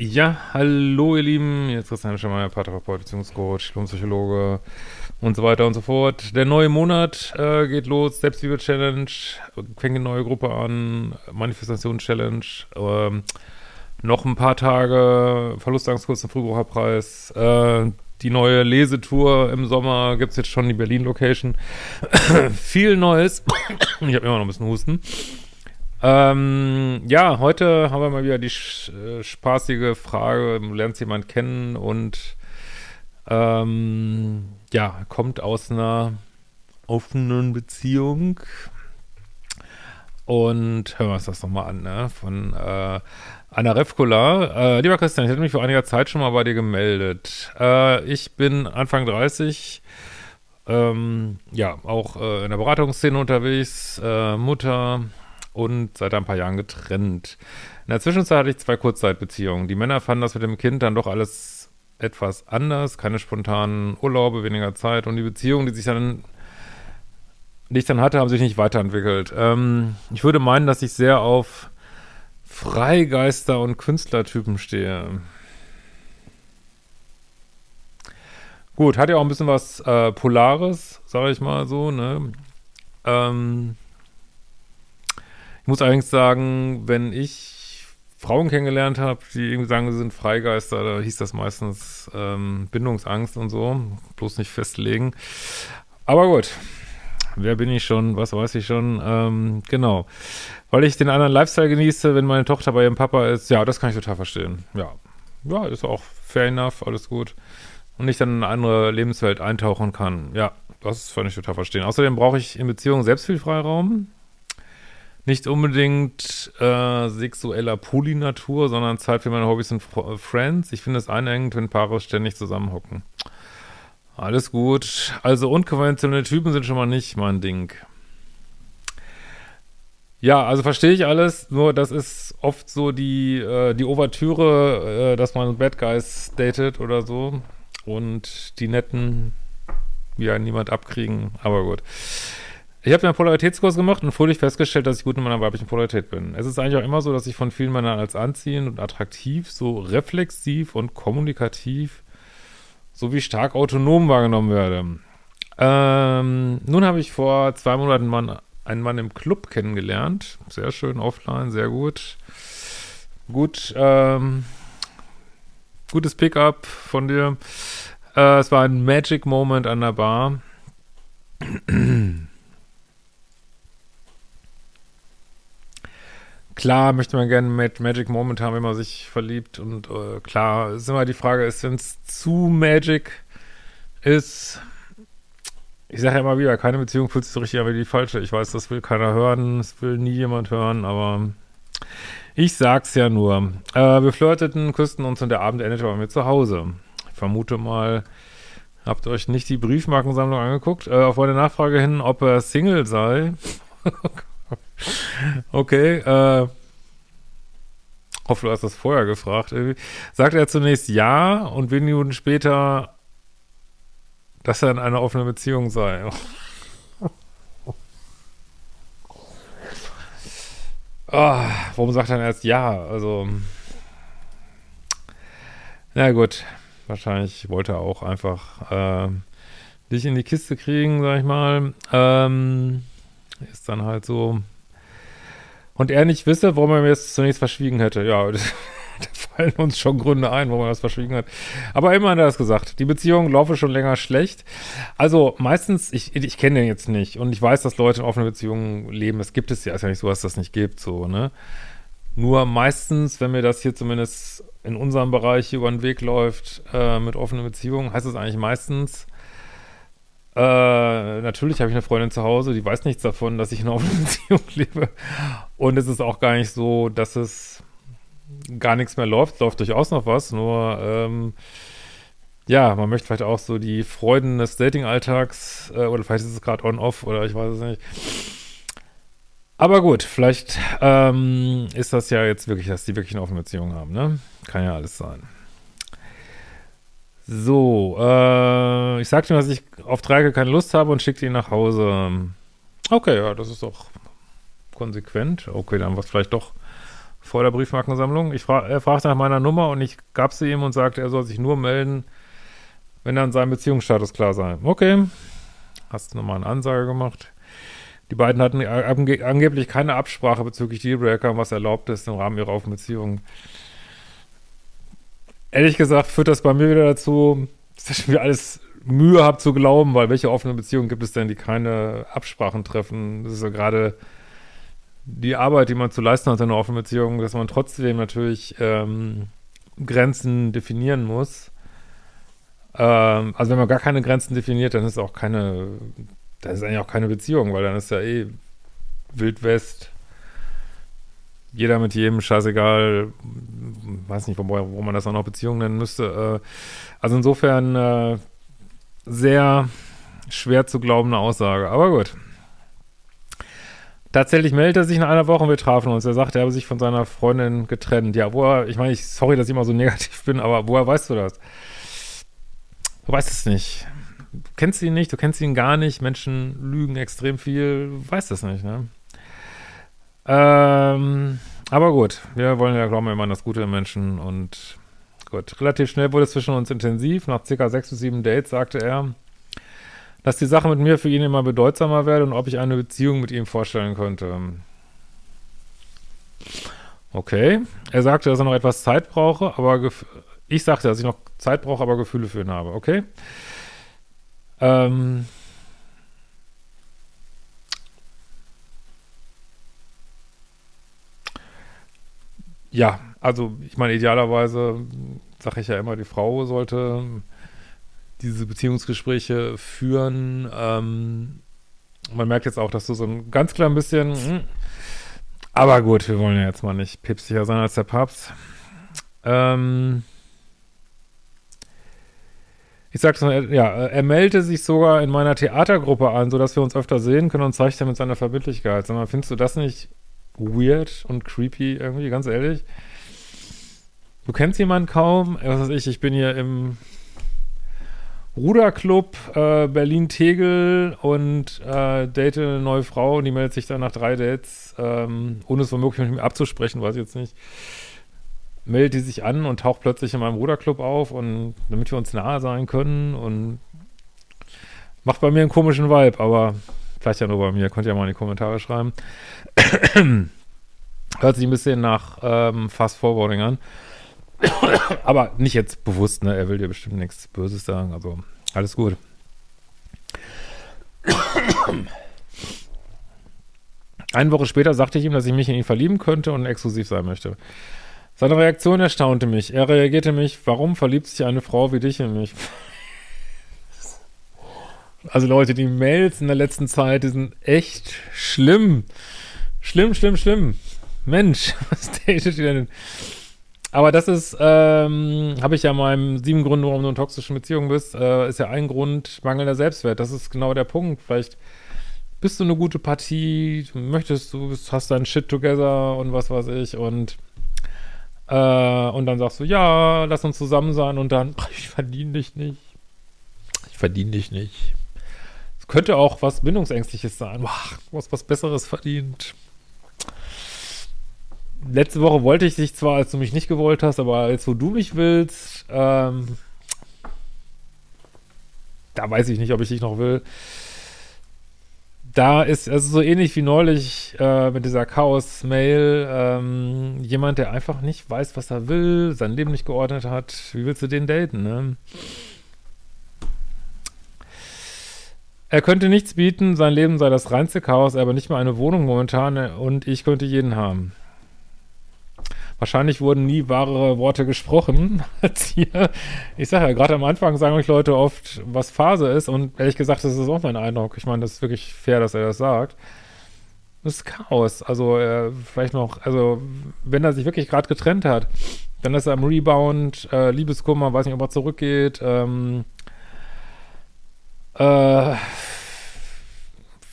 Ja, hallo ihr Lieben, ist Christian Schemmer, Paartherapeut, Beziehungscoach, Diplompsychologe und so weiter und so fort. Der neue Monat äh, geht los, Selbstliebe-Challenge, fängt eine neue Gruppe an, Manifestation-Challenge, ähm, noch ein paar Tage, Verlustangstkurs im Frühbucherpreis, äh, die neue Lesetour im Sommer, gibt es jetzt schon die Berlin-Location. Viel Neues. ich habe immer noch ein bisschen Husten. Ähm, ja, heute haben wir mal wieder die äh, spaßige Frage, du lernst jemanden kennen und ähm, ja, kommt aus einer offenen Beziehung. Und hören wir uns das nochmal an, ne? Von äh, Anna Refkola. Äh, lieber Christian, ich hätte mich vor einiger Zeit schon mal bei dir gemeldet. Äh, ich bin Anfang 30, ähm, ja, auch äh, in der Beratungsszene unterwegs, äh, Mutter und seit ein paar Jahren getrennt. In der Zwischenzeit hatte ich zwei Kurzzeitbeziehungen. Die Männer fanden das mit dem Kind dann doch alles etwas anders, keine spontanen Urlaube, weniger Zeit und die Beziehungen, die sich dann die ich dann hatte, haben sich nicht weiterentwickelt. Ähm, ich würde meinen, dass ich sehr auf Freigeister und Künstlertypen stehe. Gut, hat ja auch ein bisschen was äh, Polares, sage ich mal so, ne? Ähm, muss allerdings sagen, wenn ich Frauen kennengelernt habe, die irgendwie sagen, sie sind Freigeister, da hieß das meistens ähm, Bindungsangst und so, bloß nicht festlegen. Aber gut, wer bin ich schon, was weiß ich schon, ähm, genau. Weil ich den anderen Lifestyle genieße, wenn meine Tochter bei ihrem Papa ist, ja, das kann ich total verstehen. Ja, ja, ist auch fair enough, alles gut. Und ich dann in eine andere Lebenswelt eintauchen kann. Ja, das kann ich total verstehen. Außerdem brauche ich in Beziehungen selbst viel Freiraum. Nicht unbedingt äh, sexueller Polynatur, sondern Zeit für meine Hobbys und Friends. Ich finde es einengend, wenn Paare ständig zusammenhocken. Alles gut. Also unkonventionelle Typen sind schon mal nicht mein Ding. Ja, also verstehe ich alles, nur das ist oft so die, äh, die Ouvertüre, äh, dass man Bad Guys datet oder so und die netten ja niemand abkriegen, aber gut. Ich habe einen Polaritätskurs gemacht und fröhlich festgestellt, dass ich gut in meiner weiblichen Polarität bin. Es ist eigentlich auch immer so, dass ich von vielen Männern als anziehend und attraktiv, so reflexiv und kommunikativ sowie stark autonom wahrgenommen werde. Ähm, nun habe ich vor zwei Monaten Mann, einen Mann im Club kennengelernt. Sehr schön, offline, sehr gut. Gut, ähm, gutes Pickup von dir. Äh, es war ein Magic Moment an der Bar. Klar möchte man gerne mit Magic Moment haben, wenn man sich verliebt. Und äh, klar ist immer die Frage, ist, wenn es zu Magic ist, ich sage ja immer wieder, keine Beziehung fühlt sich so richtig an wie die falsche. Ich weiß, das will keiner hören, das will nie jemand hören, aber ich sag's ja nur. Äh, wir flirteten, küssten uns und der Abend endete bei mir zu Hause. Ich vermute mal, habt ihr euch nicht die Briefmarkensammlung angeguckt? Äh, auf meine Nachfrage hin, ob er Single sei. okay, äh, hoffe, du hast das vorher gefragt. Sagt er zunächst ja und wenige Minuten später, dass er in einer offenen Beziehung sei. oh, warum sagt er erst ja? Also, na gut, wahrscheinlich wollte er auch einfach äh, dich in die Kiste kriegen, sag ich mal. Ähm, ist dann halt so. Und er nicht wisse, warum er mir das zunächst verschwiegen hätte. Ja, da fallen uns schon Gründe ein, warum er das verschwiegen hat. Aber immerhin hat er das gesagt. Die Beziehung laufe schon länger schlecht. Also meistens, ich, ich kenne den jetzt nicht und ich weiß, dass Leute in offenen Beziehungen leben. Es gibt es ja, ist ja nicht so, dass das nicht gibt, so, ne? Nur meistens, wenn mir das hier zumindest in unserem Bereich über den Weg läuft, äh, mit offenen Beziehungen, heißt es eigentlich meistens, Äh, natürlich habe ich eine Freundin zu Hause, die weiß nichts davon, dass ich in einer Beziehung lebe. Und es ist auch gar nicht so, dass es gar nichts mehr läuft. Läuft durchaus noch was, nur ähm, ja, man möchte vielleicht auch so die Freuden des Dating-Alltags äh, oder vielleicht ist es gerade on-off oder ich weiß es nicht. Aber gut, vielleicht ähm, ist das ja jetzt wirklich, dass die wirklich eine offene Beziehung haben, ne? Kann ja alles sein. So, äh, ich sagte ihm, dass ich auf Dreieck keine Lust habe und schickte ihn nach Hause. Okay, ja, das ist doch konsequent. Okay, dann war es vielleicht doch vor der Briefmarkensammlung. Ich fra er fragte nach meiner Nummer und ich gab sie ihm und sagte, er soll sich nur melden, wenn dann sein Beziehungsstatus klar sei. Okay, hast du nochmal eine Ansage gemacht. Die beiden hatten ange angeblich keine Absprache bezüglich Dealbreaker, was erlaubt ist im Rahmen ihrer offenen Beziehung. Ehrlich gesagt führt das bei mir wieder dazu, dass ich mir alles Mühe habe zu glauben, weil welche offene Beziehungen gibt es denn, die keine Absprachen treffen? Das ist ja gerade die Arbeit, die man zu leisten hat in einer offenen Beziehung, dass man trotzdem natürlich ähm, Grenzen definieren muss. Ähm, also wenn man gar keine Grenzen definiert, dann ist auch keine, dann ist eigentlich auch keine Beziehung, weil dann ist ja eh Wildwest. Jeder mit jedem, scheißegal, weiß nicht, wo, wo man das auch noch Beziehung nennen müsste. Äh, also insofern äh, sehr schwer zu glaubende Aussage, aber gut. Tatsächlich meldet er sich in einer Woche und wir trafen uns. Er sagt, er habe sich von seiner Freundin getrennt. Ja, woher, ich meine, ich, sorry, dass ich immer so negativ bin, aber woher weißt du das? Du weißt es nicht. Du kennst ihn nicht, du kennst ihn gar nicht. Menschen lügen extrem viel. Du weißt es nicht, ne? Ähm, aber gut, wir wollen ja, glauben immer an das Gute im Menschen und gut. Relativ schnell wurde es zwischen uns intensiv. Nach circa sechs bis sieben Dates sagte er, dass die Sache mit mir für ihn immer bedeutsamer werde und ob ich eine Beziehung mit ihm vorstellen könnte. Okay. Er sagte, dass er noch etwas Zeit brauche, aber ich sagte, dass ich noch Zeit brauche, aber Gefühle für ihn habe. Okay. Ähm. Ja, also ich meine, idealerweise sage ich ja immer, die Frau sollte diese Beziehungsgespräche führen. Ähm, man merkt jetzt auch, dass du so ein ganz klein bisschen, hm, aber gut, wir wollen ja jetzt mal nicht päpstlicher sein als der Papst. Ähm, ich sag's mal, ja, er meldete sich sogar in meiner Theatergruppe an, sodass wir uns öfter sehen können und zeigt mit seiner Verbindlichkeit. Sag mal, findest du das nicht weird und creepy irgendwie, ganz ehrlich? Du kennst jemanden kaum, was weiß ich, ich bin hier im Ruderclub äh, Berlin-Tegel und äh, date eine neue Frau und die meldet sich dann nach drei Dates, ähm, ohne es womöglich mit mir abzusprechen, weiß ich jetzt nicht, meldet die sich an und taucht plötzlich in meinem Ruderclub auf und damit wir uns nahe sein können und macht bei mir einen komischen Vibe, aber vielleicht ja nur bei mir, könnt ihr ja mal in die Kommentare schreiben. Hört sich ein bisschen nach ähm, Fast Forwarding an. Aber nicht jetzt bewusst, ne? Er will dir bestimmt nichts Böses sagen. Also alles gut. Eine Woche später sagte ich ihm, dass ich mich in ihn verlieben könnte und exklusiv sein möchte. Seine Reaktion erstaunte mich. Er reagierte mich, warum verliebt sich eine Frau wie dich in mich? Also Leute, die Mails in der letzten Zeit, die sind echt schlimm. Schlimm, schlimm, schlimm. Mensch, was datet ihr denn? Aber das ist, ähm, habe ich ja meinem sieben Gründe, warum du in toxischen Beziehungen bist, äh, ist ja ein Grund mangelnder Selbstwert. Das ist genau der Punkt. Vielleicht bist du eine gute Partie, möchtest du, hast dein Shit together und was weiß ich und äh, und dann sagst du, ja, lass uns zusammen sein und dann, ich verdiene dich nicht. Ich verdiene dich nicht. Könnte auch was Bindungsängstliches sein. Boah, du hast was Besseres verdient letzte Woche wollte ich dich zwar, als du mich nicht gewollt hast, aber jetzt, wo du mich willst, ähm, da weiß ich nicht, ob ich dich noch will. Da ist, also so ähnlich wie neulich äh, mit dieser Chaos-Mail, ähm, jemand, der einfach nicht weiß, was er will, sein Leben nicht geordnet hat. Wie willst du den daten, ne? Er könnte nichts bieten, sein Leben sei das reinste Chaos, aber nicht mal eine Wohnung momentan und ich könnte jeden haben. wahrscheinlich wurden nie wahre Worte gesprochen als hier. Ich sage ja, gerade am Anfang sagen euch Leute oft, was Phase ist und ehrlich gesagt, das ist auch mein Eindruck. Ich meine, das ist wirklich fair, dass er das sagt. Das ist Chaos. Also äh, vielleicht noch, also wenn er sich wirklich gerade getrennt hat, dann ist er im Rebound, äh, Liebeskummer, weiß nicht, ob er zurückgeht, ähm, äh,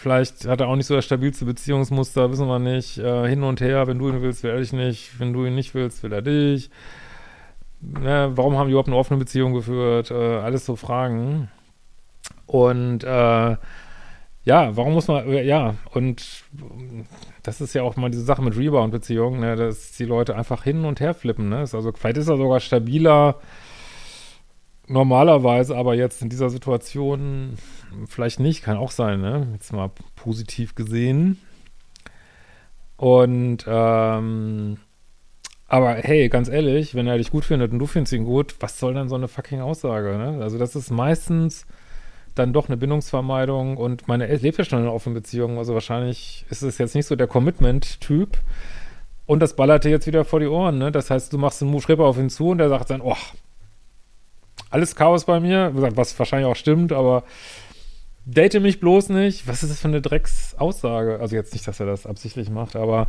Vielleicht hat er auch nicht so das stabilste Beziehungsmuster, wissen wir nicht. Äh, hin und her, wenn du ihn willst, will er dich nicht. Wenn du ihn nicht willst, will er dich. Ja, warum haben die überhaupt eine offene Beziehung geführt? Äh, alles so Fragen. Und äh, ja, warum muss man, ja, und das ist ja auch mal diese Sache mit Rebound-Beziehungen, ne, dass die Leute einfach hin und her flippen, ne? Also vielleicht ist er sogar stabiler normalerweise, aber jetzt in dieser Situation vielleicht nicht, kann auch sein, ne? Jetzt mal positiv gesehen. Und, ähm, aber hey, ganz ehrlich, wenn er dich gut findet und du findest ihn gut, was soll dann so eine fucking Aussage, ne? Also das ist meistens dann doch eine Bindungsvermeidung und meine Eltern lebt ja schon in einer offenen Beziehung, also wahrscheinlich ist es jetzt nicht so der Commitment-Typ und das ballert dir jetzt wieder vor die Ohren, ne? Das heißt, du machst einen Move auf ihn zu und der sagt dann, oh, alles Chaos bei mir, was wahrscheinlich auch stimmt, aber date mich bloß nicht. Was ist das für eine Drecksaussage? Also jetzt nicht, dass er das absichtlich macht, aber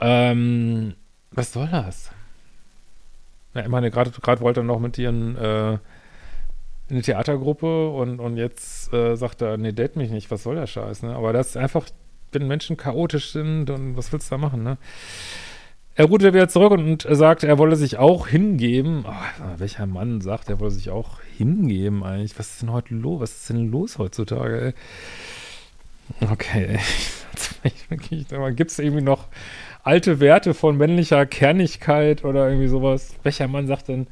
ähm, was soll das? Ja, ich meine, gerade wollte er noch mit ihren äh, in eine Theatergruppe und, und jetzt äh, sagt er, nee, date mich nicht, was soll der Scheiß, ne? Aber das ist einfach, wenn Menschen chaotisch sind und was willst du da machen, ne? Er ruhte wieder zurück und sagt, er wolle sich auch hingeben. Oh, welcher Mann sagt, er wolle sich auch hingeben eigentlich? Was ist denn heute los? Was ist denn los heutzutage? Ey? Okay, gibt es irgendwie noch alte Werte von männlicher Kernigkeit oder irgendwie sowas? Welcher Mann sagt denn,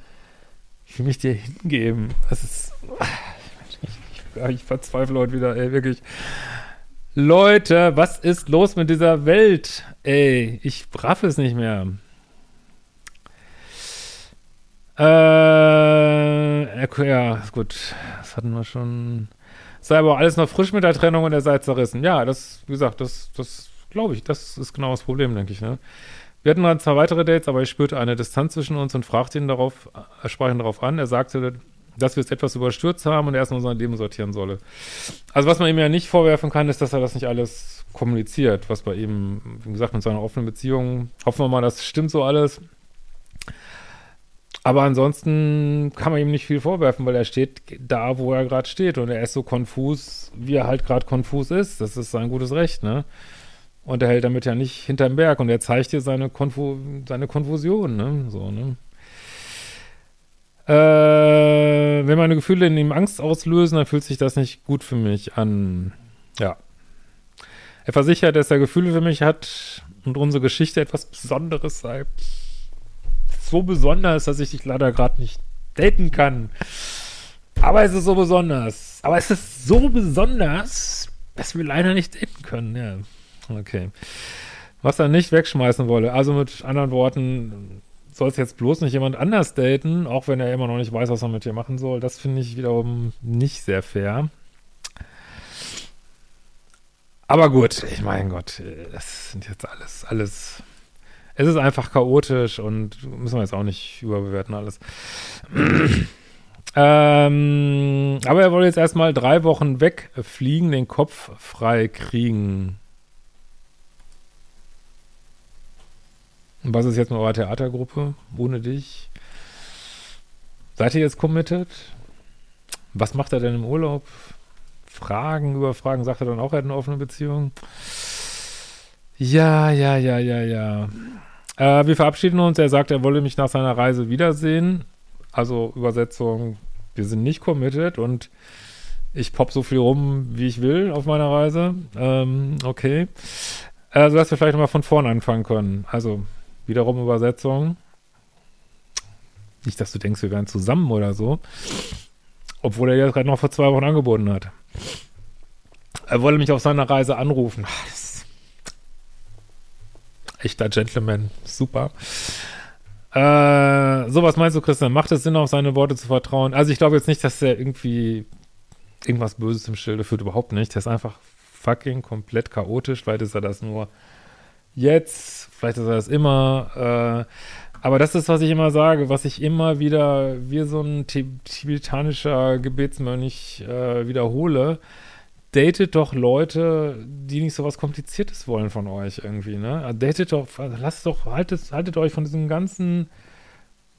ich will mich dir hingeben? Das ist. Ich, ich verzweifle heute wieder, ey, wirklich. Leute, was ist los mit dieser Welt? Ey, ich raff es nicht mehr. Äh, ja, gut. Das hatten wir schon. Sei aber alles noch frisch mit der Trennung und er sei zerrissen. Ja, das, wie gesagt, das, das glaube ich, das ist genau das Problem, denke ich, ne? Wir hatten dann zwei weitere Dates, aber ich spürte eine Distanz zwischen uns und fragte ihn darauf, er sprach ihn darauf an. Er sagte, dass wir es etwas überstürzt haben und er erstmal sein Leben sortieren solle. Also was man ihm ja nicht vorwerfen kann, ist, dass er das nicht alles kommuniziert, was bei ihm, wie gesagt, mit seiner offenen Beziehung, hoffen wir mal, das stimmt so alles. Aber ansonsten kann man ihm nicht viel vorwerfen, weil er steht da, wo er gerade steht und er ist so konfus, wie er halt gerade konfus ist. Das ist sein gutes Recht, ne? Und er hält damit ja nicht hinterm Berg und er zeigt dir seine, Konfu seine Konfusion, ne? So, ne? Äh, wenn meine Gefühle in ihm Angst auslösen, dann fühlt sich das nicht gut für mich an. Ja. Er versichert, dass er Gefühle für mich hat und unsere Geschichte etwas Besonderes sei. So besonders, dass ich dich leider gerade nicht daten kann. Aber es ist so besonders. Aber es ist so besonders, dass wir leider nicht daten können. Ja. Okay. Was er nicht wegschmeißen wolle. Also mit anderen Worten, soll es jetzt bloß nicht jemand anders daten, auch wenn er immer noch nicht weiß, was er mit dir machen soll. Das finde ich wiederum nicht sehr fair. Aber gut, ich mein Gott, das sind jetzt alles, alles. Es ist einfach chaotisch und müssen wir jetzt auch nicht überbewerten alles. ähm, aber er wollte jetzt erstmal drei Wochen wegfliegen, den Kopf frei kriegen. Und was ist jetzt mit eurer Theatergruppe ohne dich? Seid ihr jetzt committed? Was macht er denn im Urlaub? Fragen über Fragen, sagt er dann auch, er hat eine offene Beziehung? Ja, ja, ja, ja, ja. Äh, wir verabschieden uns. Er sagt, er wolle mich nach seiner Reise wiedersehen. Also Übersetzung, wir sind nicht committed und ich pop so viel rum, wie ich will auf meiner Reise. Ähm, okay. Äh, dass wir vielleicht nochmal von vorn anfangen können. Also Wiederum Übersetzung. Nicht, dass du denkst, wir wären zusammen oder so. Obwohl er ja gerade noch vor zwei Wochen angeboten hat. Er wolle mich auf seiner Reise anrufen. Echter Gentleman. Super. Äh, so, was meinst du, Christian? Macht es Sinn, auf seine Worte zu vertrauen? Also, ich glaube jetzt nicht, dass er irgendwie irgendwas Böses im Schilde führt. Überhaupt nicht. Der ist einfach fucking komplett chaotisch. Vielleicht ist er das nur jetzt, vielleicht ist er das immer, äh, aber das ist, was ich immer sage, was ich immer wieder wie so ein tibetanischer Gebetsmönch äh, wiederhole. Datet doch Leute, die nicht so was Kompliziertes wollen von euch irgendwie, ne? Also datet doch, also lasst doch, haltet, haltet euch von diesem ganzen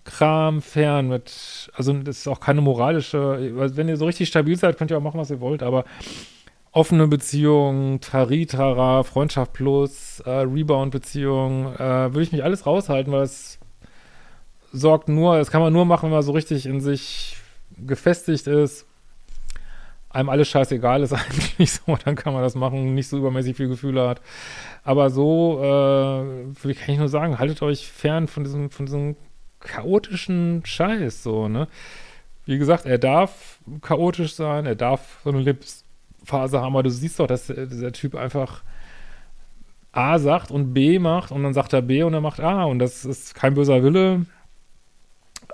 Kram fern mit, also das ist auch keine moralische, wenn ihr so richtig stabil seid, könnt ihr auch machen, was ihr wollt, aber offene Beziehung, Taritara, Freundschaft plus, äh, Rebound-Beziehung, äh, würde ich mich alles raushalten, weil es sorgt nur, das kann man nur machen, wenn man so richtig in sich gefestigt ist, einem alles scheißegal ist eigentlich so, dann kann man das machen, nicht so übermäßig viel Gefühle hat. Aber so, äh, kann ich nur sagen, haltet euch fern von diesem, von diesem chaotischen Scheiß, so, ne? Wie gesagt, er darf chaotisch sein, er darf so eine Lebensphase haben, aber du siehst doch, dass dieser Typ einfach A sagt und B macht und dann sagt er B und er macht A und das ist kein böser Wille,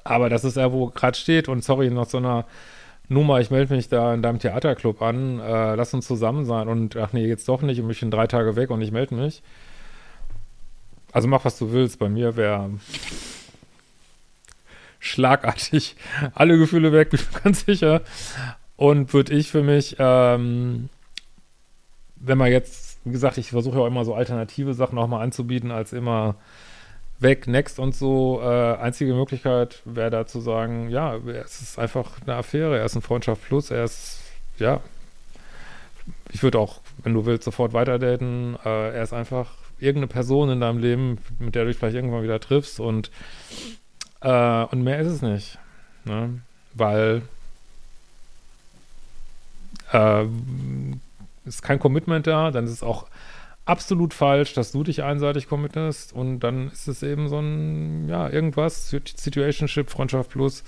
aber das ist er, wo gerade steht und sorry, noch so einer Nummer, ich melde mich da in deinem Theaterclub an, äh, lass uns zusammen sein und ach nee, jetzt doch nicht und ich bin drei Tage weg und ich melde mich. Also mach, was du willst. Bei mir wäre schlagartig alle Gefühle weg, bin ich ganz sicher. Und würde ich für mich, ähm, wenn man jetzt, wie gesagt, ich versuche ja auch immer so alternative Sachen auch mal anzubieten, als immer weg, next und so. Äh, einzige Möglichkeit wäre da zu sagen, ja, es ist einfach eine Affäre, er ist ein Freundschaft plus, er ist, ja, ich würde auch, wenn du willst, sofort weiterdaten. Äh, er ist einfach irgendeine Person in deinem Leben, mit der du dich vielleicht irgendwann wieder triffst und, äh, und mehr ist es nicht. Ne? Weil äh, ist kein Commitment da, dann ist es auch absolut falsch, dass du dich einseitig committest und dann ist es eben so ein, ja, irgendwas, Situationship, Freundschaft plus,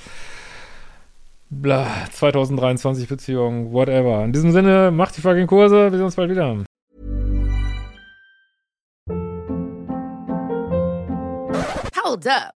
bla, 2023 Beziehung, whatever. In diesem Sinne, macht die fucking Kurse, wir sehen uns bald wieder. Hold up.